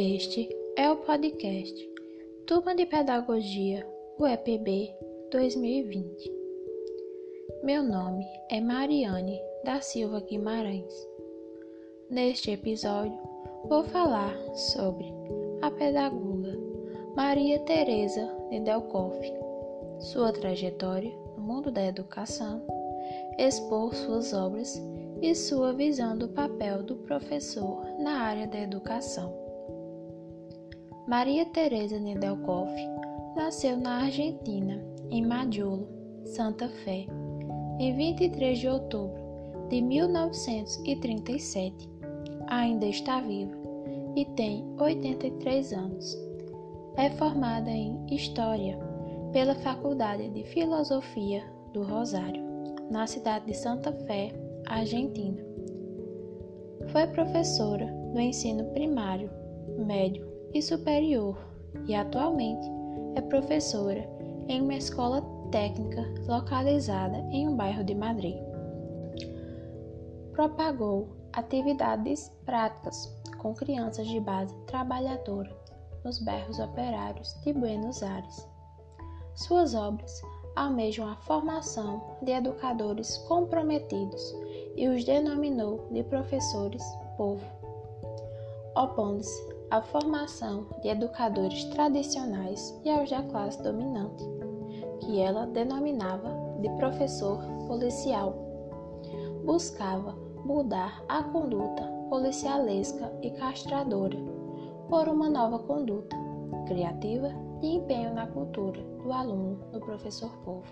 Este é o podcast Turma de Pedagogia, UEPB 2020. Meu nome é Mariane da Silva Guimarães. Neste episódio, vou falar sobre a pedagoga Maria Teresa Nedelkoff, sua trajetória no mundo da educação, expor suas obras e sua visão do papel do professor na área da educação. Maria Teresa Nedelkoff nasceu na Argentina, em Majolo, Santa Fé, em 23 de outubro de 1937. Ainda está viva e tem 83 anos. É formada em História pela Faculdade de Filosofia do Rosário, na cidade de Santa Fé, Argentina. Foi professora do ensino primário, médio e superior e atualmente é professora em uma escola técnica localizada em um bairro de Madrid. Propagou atividades práticas com crianças de base trabalhadora nos bairros operários de Buenos Aires. Suas obras almejam a formação de educadores comprometidos e os denominou de professores povo, opondo-se à formação de educadores tradicionais e aos da classe dominante, que ela denominava de professor policial. Buscava mudar a conduta policialesca e castradora por uma nova conduta criativa e empenho na cultura do aluno do professor povo.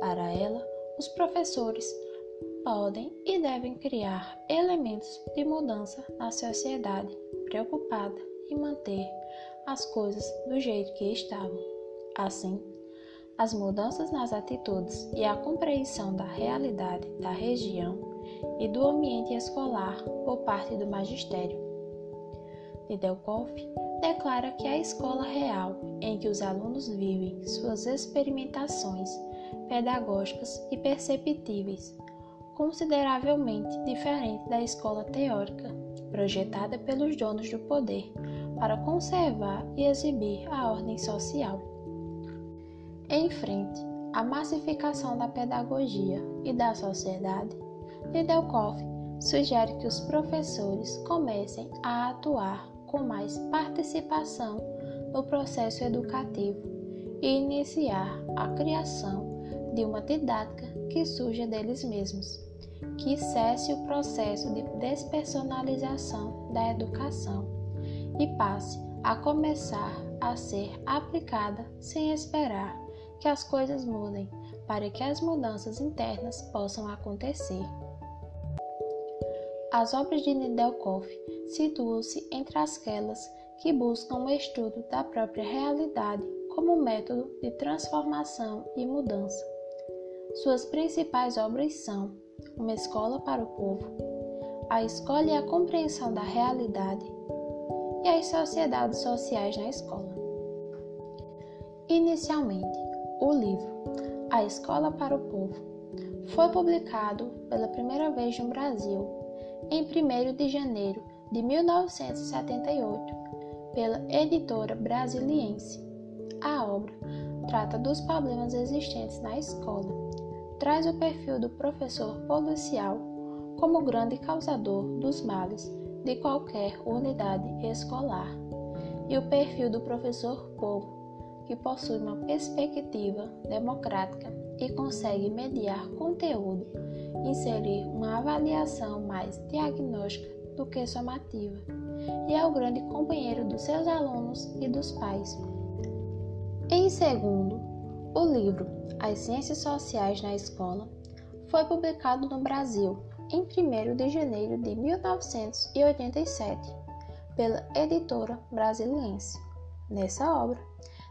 Para ela, os professores podem e devem criar elementos de mudança na sociedade, preocupada em manter as coisas do jeito que estavam. Assim, as mudanças nas atitudes e a compreensão da realidade da região e do ambiente escolar por parte do magistério. Nedelkoff declara que a escola real em que os alunos vivem suas experimentações pedagógicas e perceptíveis consideravelmente diferente da escola teórica, projetada pelos donos do poder para conservar e exibir a ordem social. Em frente à massificação da pedagogia e da sociedade, Nedelkoff sugere que os professores comecem a atuar com mais participação no processo educativo e iniciar a criação de uma didática que surja deles mesmos que cesse o processo de despersonalização da educação e passe a começar a ser aplicada sem esperar que as coisas mudem para que as mudanças internas possam acontecer. As obras de Nedelkoff situam-se entre aquelas que buscam o estudo da própria realidade como método de transformação e mudança. Suas principais obras são uma escola para o povo, a escola e a compreensão da realidade e as sociedades sociais na escola. Inicialmente, o livro A Escola para o Povo foi publicado pela primeira vez no Brasil em 1 de janeiro de 1978 pela editora brasiliense. A obra trata dos problemas existentes na escola traz o perfil do professor policial como grande causador dos males de qualquer unidade escolar, e o perfil do professor povo, que possui uma perspectiva democrática e consegue mediar conteúdo, inserir uma avaliação mais diagnóstica do que somativa, e é o grande companheiro dos seus alunos e dos pais. Em segundo, o livro As Ciências Sociais na Escola foi publicado no Brasil em 1 de janeiro de 1987 pela editora brasiliense. Nessa obra,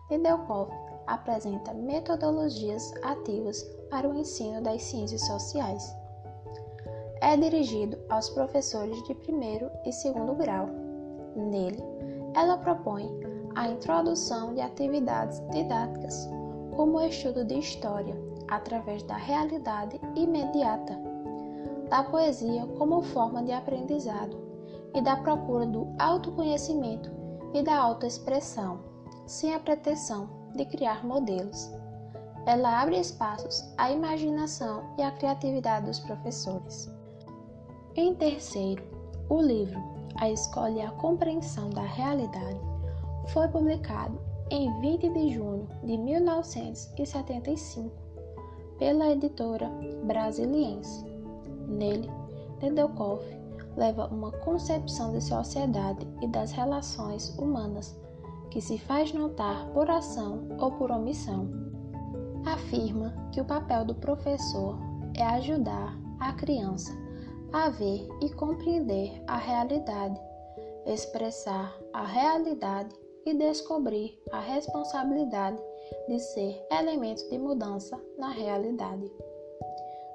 Nedelkoff apresenta metodologias ativas para o ensino das ciências sociais. É dirigido aos professores de primeiro e segundo grau. Nele, ela propõe a introdução de atividades didáticas como o estudo de história através da realidade imediata, da poesia como forma de aprendizado e da procura do autoconhecimento e da autoexpressão, sem a pretensão de criar modelos. Ela abre espaços à imaginação e à criatividade dos professores. Em terceiro, o livro A Escola e a Compreensão da Realidade foi publicado em 20 de junho de 1975 pela editora Brasiliense. Nele, Nedelkoff leva uma concepção de sociedade e das relações humanas que se faz notar por ação ou por omissão. Afirma que o papel do professor é ajudar a criança a ver e compreender a realidade, expressar a realidade e descobrir a responsabilidade de ser elemento de mudança na realidade.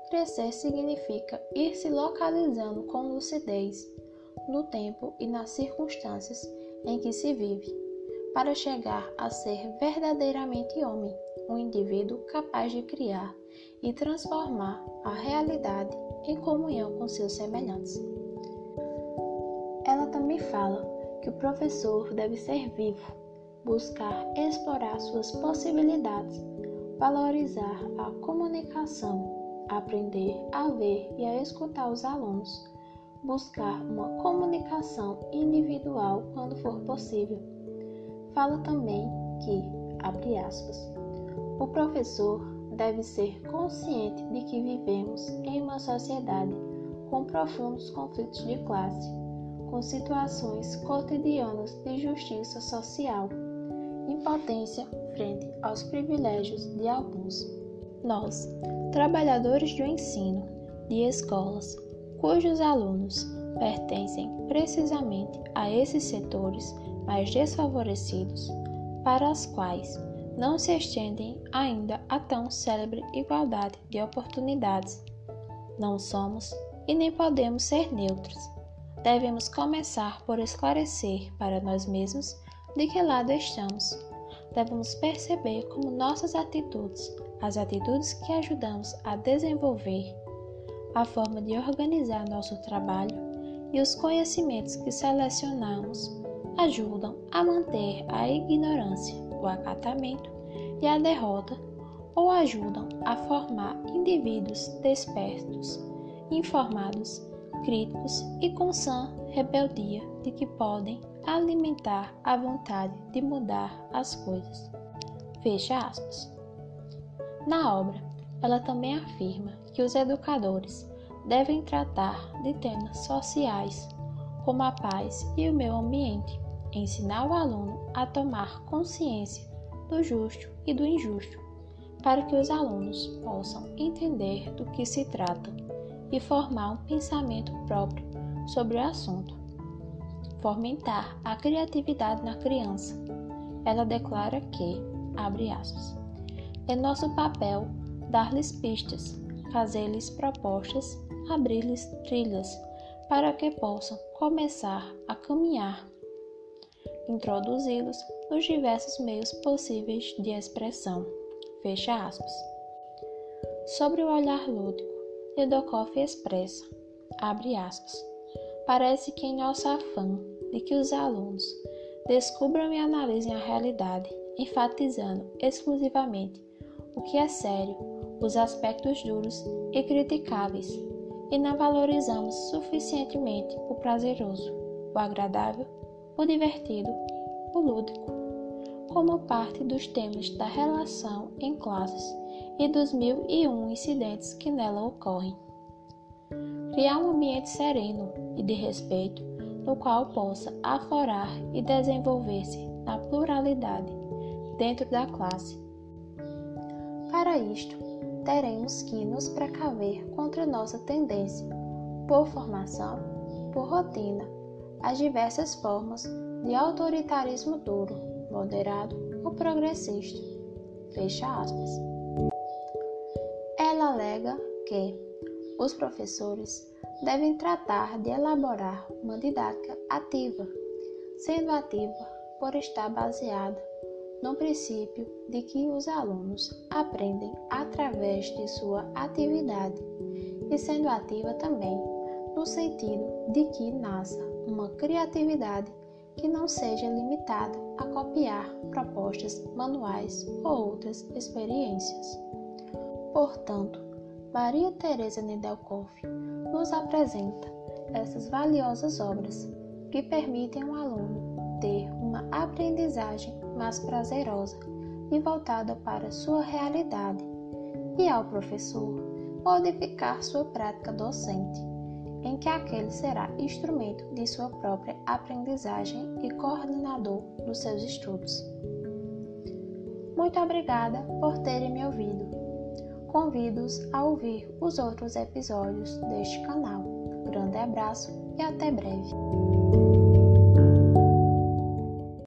Crescer significa ir se localizando com lucidez no tempo e nas circunstâncias em que se vive, para chegar a ser verdadeiramente homem, um indivíduo capaz de criar e transformar a realidade em comunhão com seus semelhantes. Ela também fala que o professor deve ser vivo, buscar explorar suas possibilidades, valorizar a comunicação, aprender a ver e a escutar os alunos, buscar uma comunicação individual quando for possível. Fala também que, abre aspas, o professor deve ser consciente de que vivemos em uma sociedade com profundos conflitos de classe, com situações cotidianas de justiça social, impotência frente aos privilégios de alguns. Nós, trabalhadores do ensino, de escolas, cujos alunos pertencem precisamente a esses setores mais desfavorecidos, para os quais não se estendem ainda a tão célebre igualdade de oportunidades. Não somos e nem podemos ser neutros. Devemos começar por esclarecer para nós mesmos de que lado estamos. Devemos perceber como nossas atitudes, as atitudes que ajudamos a desenvolver, a forma de organizar nosso trabalho e os conhecimentos que selecionamos ajudam a manter a ignorância o acatamento e a derrota ou ajudam a formar indivíduos despertos, informados, críticos e com sã rebeldia de que podem alimentar a vontade de mudar as coisas. Fecha aspas. Na obra, ela também afirma que os educadores devem tratar de temas sociais, como a paz e o meio ambiente, ensinar o aluno a tomar consciência do justo e do injusto, para que os alunos possam entender do que se trata e formar um pensamento próprio sobre o assunto. Fomentar a criatividade na criança. Ela declara que, abre aspas, é nosso papel dar-lhes pistas, fazer-lhes propostas, abrir-lhes trilhas para que possam começar a caminhar introduzi-los nos diversos meios possíveis de expressão. Fecha aspas. Sobre o olhar lúdico, Nedokoff expressa, abre aspas, parece que em nosso afã de que os alunos descubram e analisem a realidade, enfatizando exclusivamente o que é sério, os aspectos duros e criticáveis, e não valorizamos suficientemente o prazeroso, o agradável o divertido, o lúdico, como parte dos temas da relação em classes e dos mil e um incidentes que nela ocorrem. Criar um ambiente sereno e de respeito no qual possa aflorar e desenvolver-se na pluralidade dentro da classe. Para isto, teremos que nos precaver contra nossa tendência, por formação, por rotina, as diversas formas de autoritarismo duro, moderado ou progressista. Fecha aspas. Alega que os professores devem tratar de elaborar uma didática ativa, sendo ativa por estar baseada no princípio de que os alunos aprendem através de sua atividade e sendo ativa também no sentido de que nasça uma criatividade que não seja limitada a copiar propostas manuais ou outras experiências. Portanto, Maria Teresa Nedelkoff nos apresenta essas valiosas obras que permitem ao aluno ter uma aprendizagem mais prazerosa e voltada para sua realidade, e ao professor modificar sua prática docente em que aquele será instrumento de sua própria aprendizagem e coordenador dos seus estudos. Muito obrigada por terem me ouvido. Convido-os a ouvir os outros episódios deste canal. Grande abraço e até breve.